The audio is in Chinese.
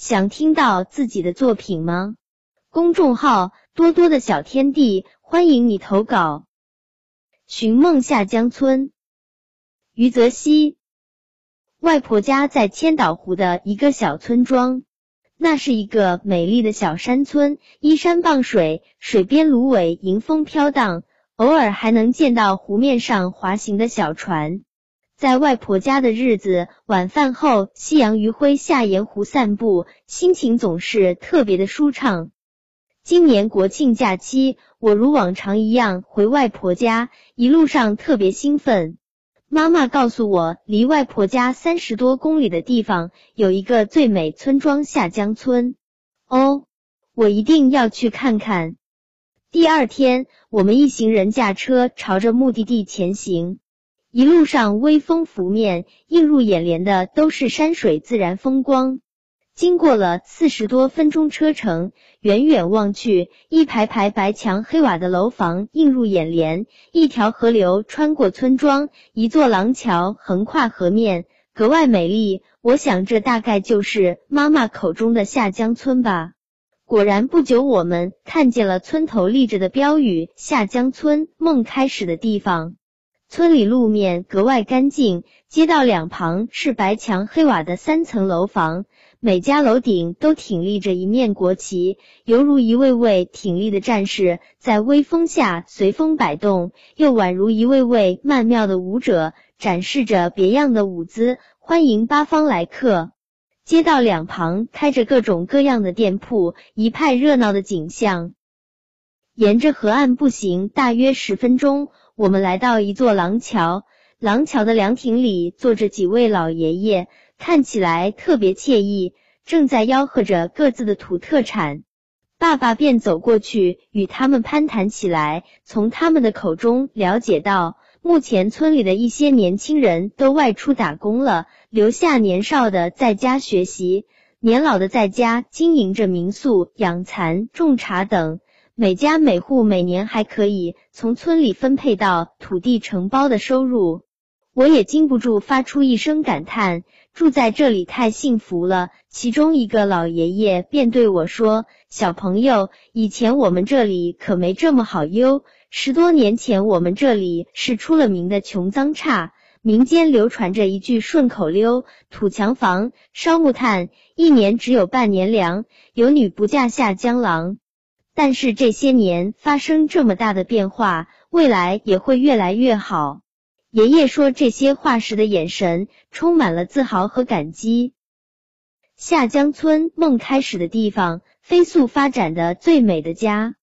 想听到自己的作品吗？公众号多多的小天地，欢迎你投稿。寻梦下江村，余泽熙。外婆家在千岛湖的一个小村庄，那是一个美丽的小山村，依山傍水，水边芦苇迎风飘荡，偶尔还能见到湖面上滑行的小船。在外婆家的日子，晚饭后，夕阳余晖下沿湖散步，心情总是特别的舒畅。今年国庆假期，我如往常一样回外婆家，一路上特别兴奋。妈妈告诉我，离外婆家三十多公里的地方有一个最美村庄下江村。哦，我一定要去看看。第二天，我们一行人驾车朝着目的地前行，一路上微风拂面，映入眼帘的都是山水自然风光。经过了四十多分钟车程，远远望去，一排排白墙黑瓦的楼房映入眼帘，一条河流穿过村庄，一座廊桥横跨河面，格外美丽。我想，这大概就是妈妈口中的下江村吧。果然，不久我们看见了村头立着的标语：“下江村，梦开始的地方。”村里路面格外干净，街道两旁是白墙黑瓦的三层楼房。每家楼顶都挺立着一面国旗，犹如一位位挺立的战士在微风下随风摆动，又宛如一位位曼妙的舞者展示着别样的舞姿，欢迎八方来客。街道两旁开着各种各样的店铺，一派热闹的景象。沿着河岸步行大约十分钟，我们来到一座廊桥，廊桥的凉亭里坐着几位老爷爷。看起来特别惬意，正在吆喝着各自的土特产。爸爸便走过去与他们攀谈起来，从他们的口中了解到，目前村里的一些年轻人都外出打工了，留下年少的在家学习，年老的在家经营着民宿、养蚕、种茶等。每家每户每年还可以从村里分配到土地承包的收入。我也禁不住发出一声感叹。住在这里太幸福了。其中一个老爷爷便对我说：“小朋友，以前我们这里可没这么好哟。十多年前，我们这里是出了名的穷脏差，民间流传着一句顺口溜：土墙房，烧木炭，一年只有半年粮，有女不嫁下江郎。但是这些年发生这么大的变化，未来也会越来越好。”爷爷说这些话时的眼神充满了自豪和感激。下江村梦开始的地方，飞速发展的最美的家。